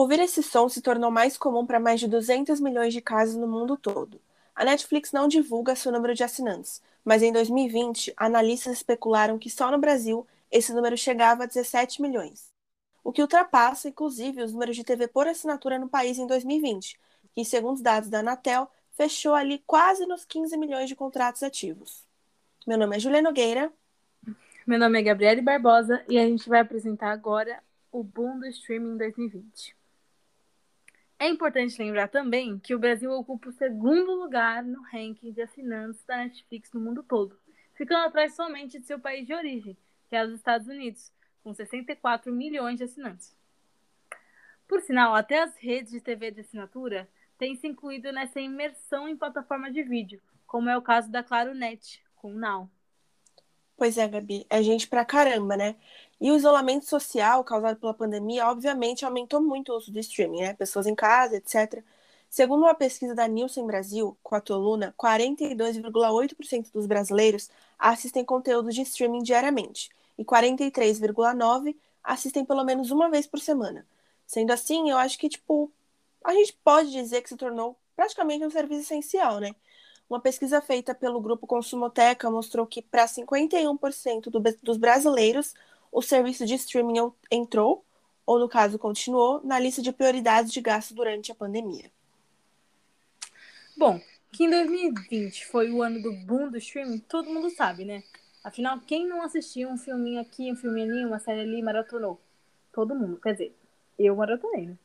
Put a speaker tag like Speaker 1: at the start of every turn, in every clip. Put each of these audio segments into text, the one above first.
Speaker 1: Ouvir esse som se tornou mais comum para mais de 200 milhões de casas no mundo todo. A Netflix não divulga seu número de assinantes, mas em 2020, analistas especularam que só no Brasil esse número chegava a 17 milhões, o que ultrapassa, inclusive, os números de TV por assinatura no país em 2020, que, segundo os dados da Anatel, fechou ali quase nos 15 milhões de contratos ativos. Meu nome é Julia Nogueira.
Speaker 2: Meu nome é Gabriele Barbosa e a gente vai apresentar agora o boom do streaming 2020. É importante lembrar também que o Brasil ocupa o segundo lugar no ranking de assinantes da Netflix no mundo todo, ficando atrás somente de seu país de origem, que é os Estados Unidos, com 64 milhões de assinantes. Por sinal, até as redes de TV de assinatura têm se incluído nessa imersão em plataforma de vídeo, como é o caso da Claro Net, com o Now.
Speaker 1: Pois é, Gabi, é gente pra caramba, né? E o isolamento social causado pela pandemia, obviamente, aumentou muito o uso do streaming, né? Pessoas em casa, etc. Segundo uma pesquisa da Nielsen Brasil, com a Toluna, 42,8% dos brasileiros assistem conteúdo de streaming diariamente e 43,9% assistem pelo menos uma vez por semana. Sendo assim, eu acho que, tipo, a gente pode dizer que se tornou praticamente um serviço essencial, né? Uma pesquisa feita pelo grupo Consumoteca mostrou que para 51% do, dos brasileiros, o serviço de streaming entrou, ou no caso continuou, na lista de prioridades de gasto durante a pandemia.
Speaker 2: Bom, que em 2020 foi o ano do boom do streaming, todo mundo sabe, né? Afinal, quem não assistiu um filminho aqui, um filminho ali, uma série ali, maratonou? Todo mundo, quer dizer, eu maratonei, né?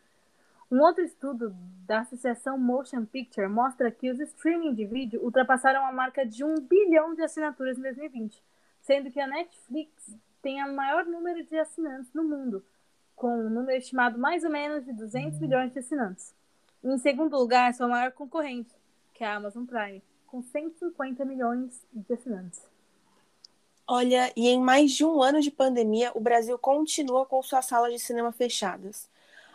Speaker 2: Um outro estudo da Associação Motion Picture mostra que os streaming de vídeo ultrapassaram a marca de um bilhão de assinaturas em 2020, sendo que a Netflix tem o maior número de assinantes no mundo, com um número estimado mais ou menos de 200 milhões de assinantes. Em segundo lugar, sua maior concorrente, que é a Amazon Prime, com 150 milhões de assinantes.
Speaker 1: Olha, e em mais de um ano de pandemia, o Brasil continua com suas salas de cinema fechadas.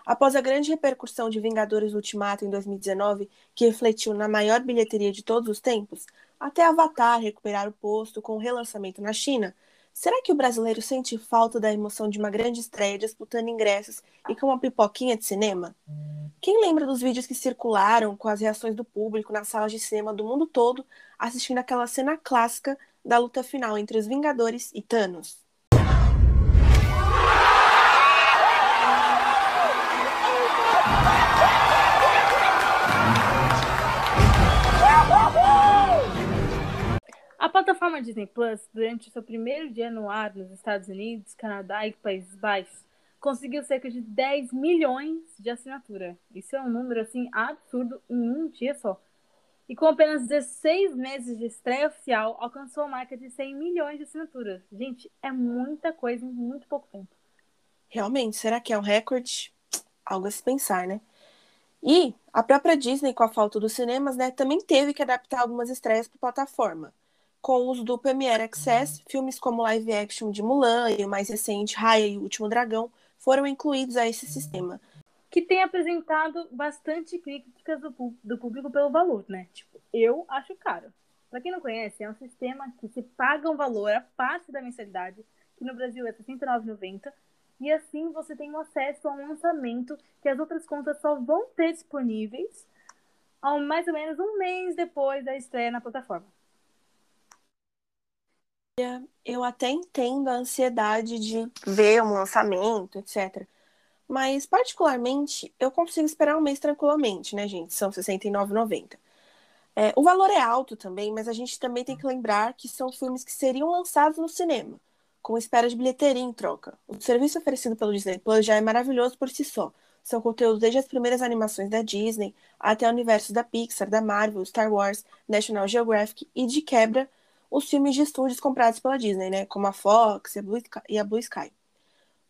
Speaker 1: Após a grande repercussão de Vingadores Ultimato em 2019, que refletiu na maior bilheteria de todos os tempos, até Avatar recuperar o posto com o relançamento na China, será que o brasileiro sente falta da emoção de uma grande estreia disputando ingressos e com uma pipoquinha de cinema? Quem lembra dos vídeos que circularam com as reações do público nas salas de cinema do mundo todo assistindo aquela cena clássica da luta final entre os Vingadores e Thanos?
Speaker 2: Plataforma Disney Plus, durante seu primeiro dia no ar nos Estados Unidos, Canadá e Países Baixos, conseguiu cerca de 10 milhões de assinatura. Isso é um número assim absurdo em um dia só. E com apenas 16 meses de estreia oficial, alcançou a marca de 100 milhões de assinaturas. Gente, é muita coisa em muito pouco tempo.
Speaker 1: Realmente, será que é um recorde? Algo a se pensar, né? E a própria Disney, com a falta dos cinemas, né, também teve que adaptar algumas estreias para plataforma com o uso do Premiere Access, filmes como live action de Mulan e o mais recente Raya e o Último Dragão foram incluídos a esse sistema.
Speaker 2: Que tem apresentado bastante críticas do, do público pelo valor, né? Tipo, eu acho caro. Para quem não conhece, é um sistema que se paga um valor a parte da mensalidade, que no Brasil é R$ 69,90, e assim você tem acesso a um lançamento que as outras contas só vão ter disponíveis ao mais ou menos um mês depois da estreia na plataforma
Speaker 1: eu até entendo a ansiedade de ver um lançamento, etc. Mas, particularmente, eu consigo esperar um mês tranquilamente, né, gente? São R$ 69,90. É, o valor é alto também, mas a gente também tem que lembrar que são filmes que seriam lançados no cinema, com espera de bilheteria em troca. O serviço oferecido pelo Disney Plus já é maravilhoso por si só. São conteúdos desde as primeiras animações da Disney até o universo da Pixar, da Marvel, Star Wars, National Geographic e, de quebra, os filmes de estúdios comprados pela Disney, né, como a Fox e a Blue Sky.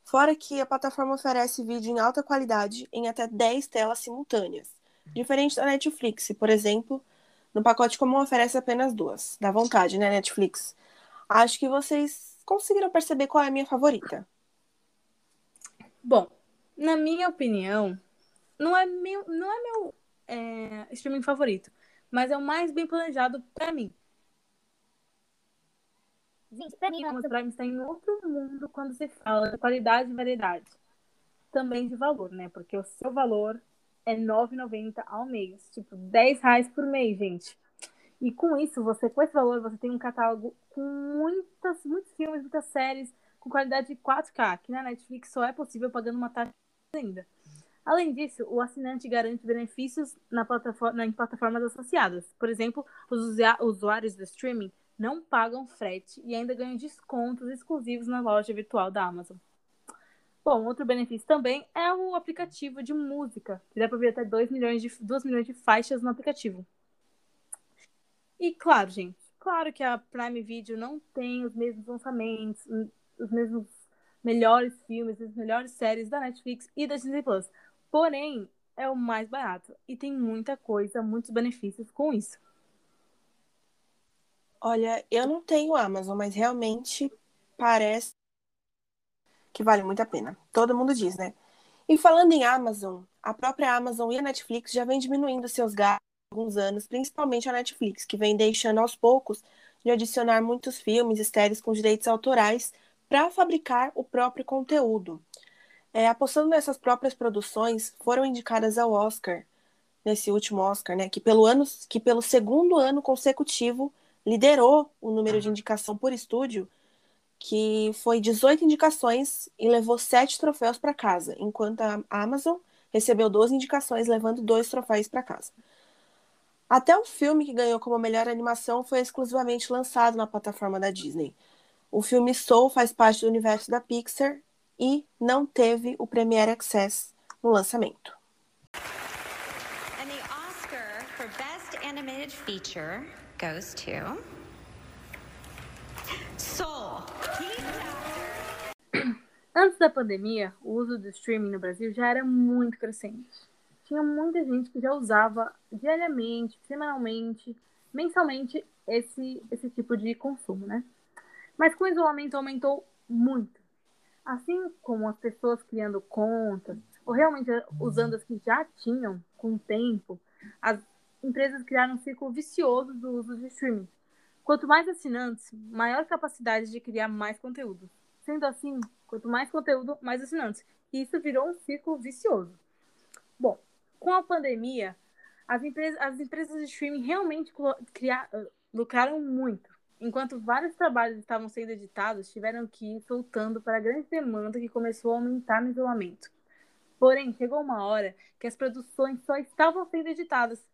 Speaker 1: Fora que a plataforma oferece vídeo em alta qualidade em até 10 telas simultâneas, diferente da Netflix, por exemplo, no pacote comum oferece apenas duas. Dá vontade, né, Netflix? Acho que vocês conseguiram perceber qual é a minha favorita.
Speaker 2: Bom, na minha opinião, não é meu, não é meu é, streaming favorito, mas é o mais bem planejado para mim. Gente, pra mim, Amazon Prime está em outro mundo quando se fala de qualidade e variedade. também de valor, né? Porque o seu valor é R$ 9,90 ao mês. Tipo, 10 reais por mês, gente. E com isso, você, com esse valor, você tem um catálogo com muitas, muitos filmes, muitas séries, com qualidade de 4K, que na Netflix só é possível pagando uma taxa ainda. Além disso, o assinante garante benefícios na plataforma, em plataformas associadas. Por exemplo, os usuários do streaming não pagam frete e ainda ganham descontos exclusivos na loja virtual da Amazon. Bom, outro benefício também é o aplicativo de música, que dá para ver até 2 milhões, de, 2 milhões de faixas no aplicativo. E claro, gente, claro que a Prime Video não tem os mesmos lançamentos, os mesmos melhores filmes, as melhores séries da Netflix e da Disney Plus. Porém, é o mais barato e tem muita coisa, muitos benefícios com isso.
Speaker 1: Olha, eu não tenho Amazon, mas realmente parece que vale muito a pena. Todo mundo diz, né? E falando em Amazon, a própria Amazon e a Netflix já vem diminuindo seus gastos há alguns anos, principalmente a Netflix, que vem deixando aos poucos de adicionar muitos filmes e séries com direitos autorais para fabricar o próprio conteúdo. É, apostando nessas próprias produções, foram indicadas ao Oscar, nesse último Oscar, né, que pelo, ano, que pelo segundo ano consecutivo liderou o número de indicação por estúdio que foi 18 indicações e levou 7 troféus para casa, enquanto a Amazon recebeu 12 indicações, levando dois troféus para casa. Até o filme que ganhou como melhor animação foi exclusivamente lançado na plataforma da Disney. O filme Soul faz parte do universo da Pixar e não teve o Premiere Access no lançamento. And the Oscar for Best Animated Feature goes to
Speaker 2: Soul. Antes da pandemia, o uso do streaming no Brasil já era muito crescente. Tinha muita gente que já usava diariamente, semanalmente, mensalmente esse, esse tipo de consumo, né? Mas com o isolamento aumentou muito. Assim como as pessoas criando contas, ou realmente usando as que já tinham com o tempo, as empresas criaram um ciclo vicioso do uso de streaming. Quanto mais assinantes, maior capacidade de criar mais conteúdo. Sendo assim, quanto mais conteúdo, mais assinantes. E isso virou um ciclo vicioso. Bom, com a pandemia, as empresas, as empresas de streaming realmente criar, lucraram muito. Enquanto vários trabalhos estavam sendo editados, tiveram que ir soltando para a grande demanda que começou a aumentar no isolamento. Porém, chegou uma hora que as produções só estavam sendo editadas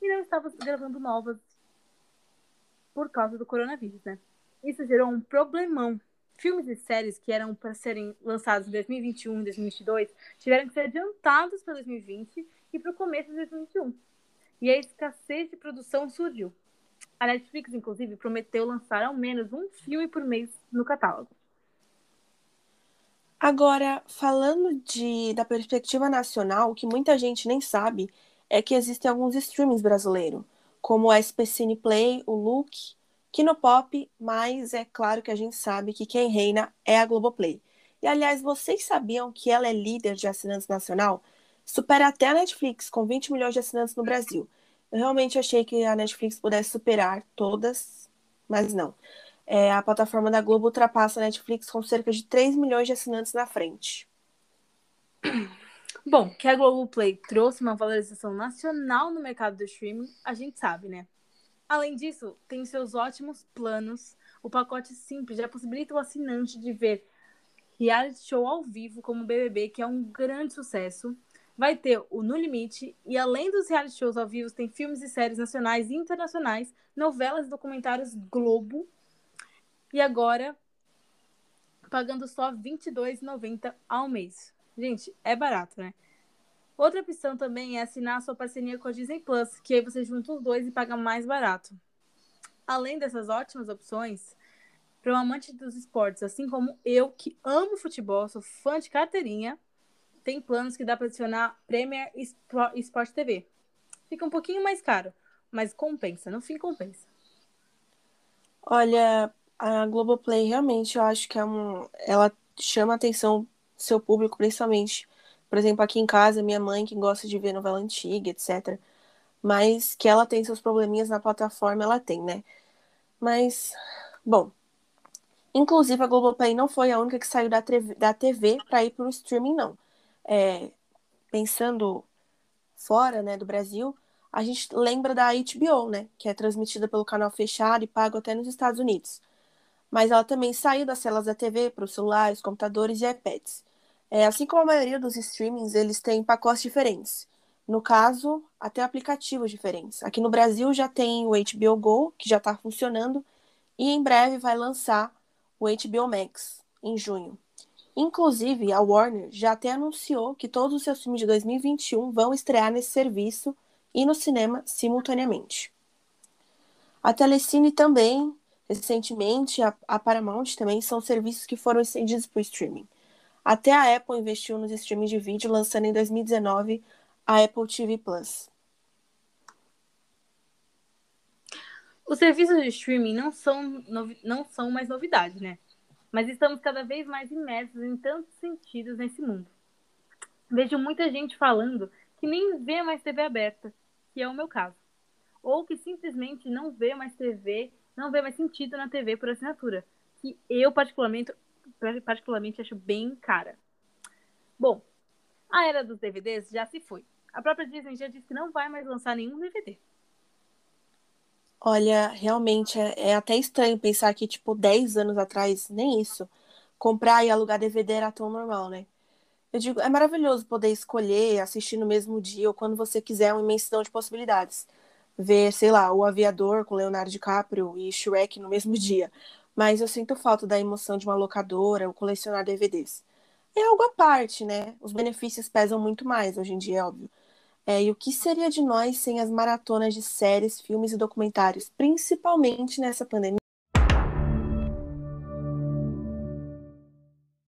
Speaker 2: e não estavam gravando novas por causa do coronavírus, né? Isso gerou um problemão filmes e séries que eram para serem lançados em 2021 e 2022 tiveram que ser adiantados para 2020 e para o começo de 2021. E a escassez de produção surgiu. A Netflix, inclusive, prometeu lançar ao menos um filme por mês no catálogo.
Speaker 1: Agora, falando de, da perspectiva nacional, que muita gente nem sabe é que existem alguns streamings brasileiros, como o SPCine Play, o Look Kinopop, mas é claro que a gente sabe que quem reina é a Globoplay. E aliás, vocês sabiam que ela é líder de assinantes nacional? Supera até a Netflix, com 20 milhões de assinantes no Brasil. Eu realmente achei que a Netflix pudesse superar todas, mas não. É, a plataforma da Globo ultrapassa a Netflix com cerca de 3 milhões de assinantes na frente.
Speaker 2: Bom, que a Globoplay trouxe uma valorização nacional no mercado do streaming, a gente sabe, né? Além disso, tem seus ótimos planos. O pacote simples já possibilita o assinante de ver reality show ao vivo como o BBB, que é um grande sucesso. Vai ter o No Limite e além dos reality shows ao vivo, tem filmes e séries nacionais e internacionais, novelas e documentários Globo. E agora pagando só R$ 22,90 ao mês. Gente, é barato, né? Outra opção também é assinar sua parceria com a Disney Plus, que aí você junta os dois e paga mais barato. Além dessas ótimas opções, para um amante dos esportes, assim como eu, que amo futebol, sou fã de carteirinha, tem planos que dá para adicionar Premier Sport TV. Fica um pouquinho mais caro, mas compensa, no fim compensa.
Speaker 1: Olha, a Globoplay realmente eu acho que é um, ela chama atenção seu público, principalmente por exemplo, aqui em casa, minha mãe que gosta de ver novela antiga, etc. Mas que ela tem seus probleminhas na plataforma, ela tem, né? Mas, bom. Inclusive, a Globoplay não foi a única que saiu da TV, da TV para ir para o streaming, não. é, pensando fora né, do Brasil, a gente lembra da HBO, né, que é transmitida pelo canal fechado e pago até nos Estados Unidos. Mas ela também saiu das telas da TV para os celulares, computadores e iPads. É, assim como a maioria dos streamings, eles têm pacotes diferentes. No caso, até aplicativos diferentes. Aqui no Brasil já tem o HBO Go, que já está funcionando, e em breve vai lançar o HBO Max, em junho. Inclusive, a Warner já até anunciou que todos os seus filmes de 2021 vão estrear nesse serviço e no cinema simultaneamente. A Telecine também, recentemente, a, a Paramount também são serviços que foram estendidos para o streaming. Até a Apple investiu nos streamings de vídeo, lançando em 2019 a Apple TV Plus.
Speaker 2: Os serviços de streaming não são, não são mais novidade, né? Mas estamos cada vez mais imersos em tantos sentidos nesse mundo. Vejo muita gente falando que nem vê mais TV aberta, que é o meu caso. Ou que simplesmente não vê mais TV, não vê mais sentido na TV por assinatura, que eu particularmente, particularmente acho bem cara. Bom, a era dos DVDs já se foi. A própria Disney já disse que não vai mais lançar nenhum DVD.
Speaker 1: Olha, realmente é, é até estranho pensar que, tipo, 10 anos atrás, nem isso, comprar e alugar DVD era tão normal, né? Eu digo, é maravilhoso poder escolher, assistir no mesmo dia ou quando você quiser, uma imensidão de possibilidades. Ver, sei lá, O Aviador com Leonardo DiCaprio e Shrek no mesmo dia. Mas eu sinto falta da emoção de uma locadora ou colecionar DVDs. É algo à parte, né? Os benefícios pesam muito mais hoje em dia, é óbvio. É, e o que seria de nós sem as maratonas de séries, filmes e documentários, principalmente nessa pandemia?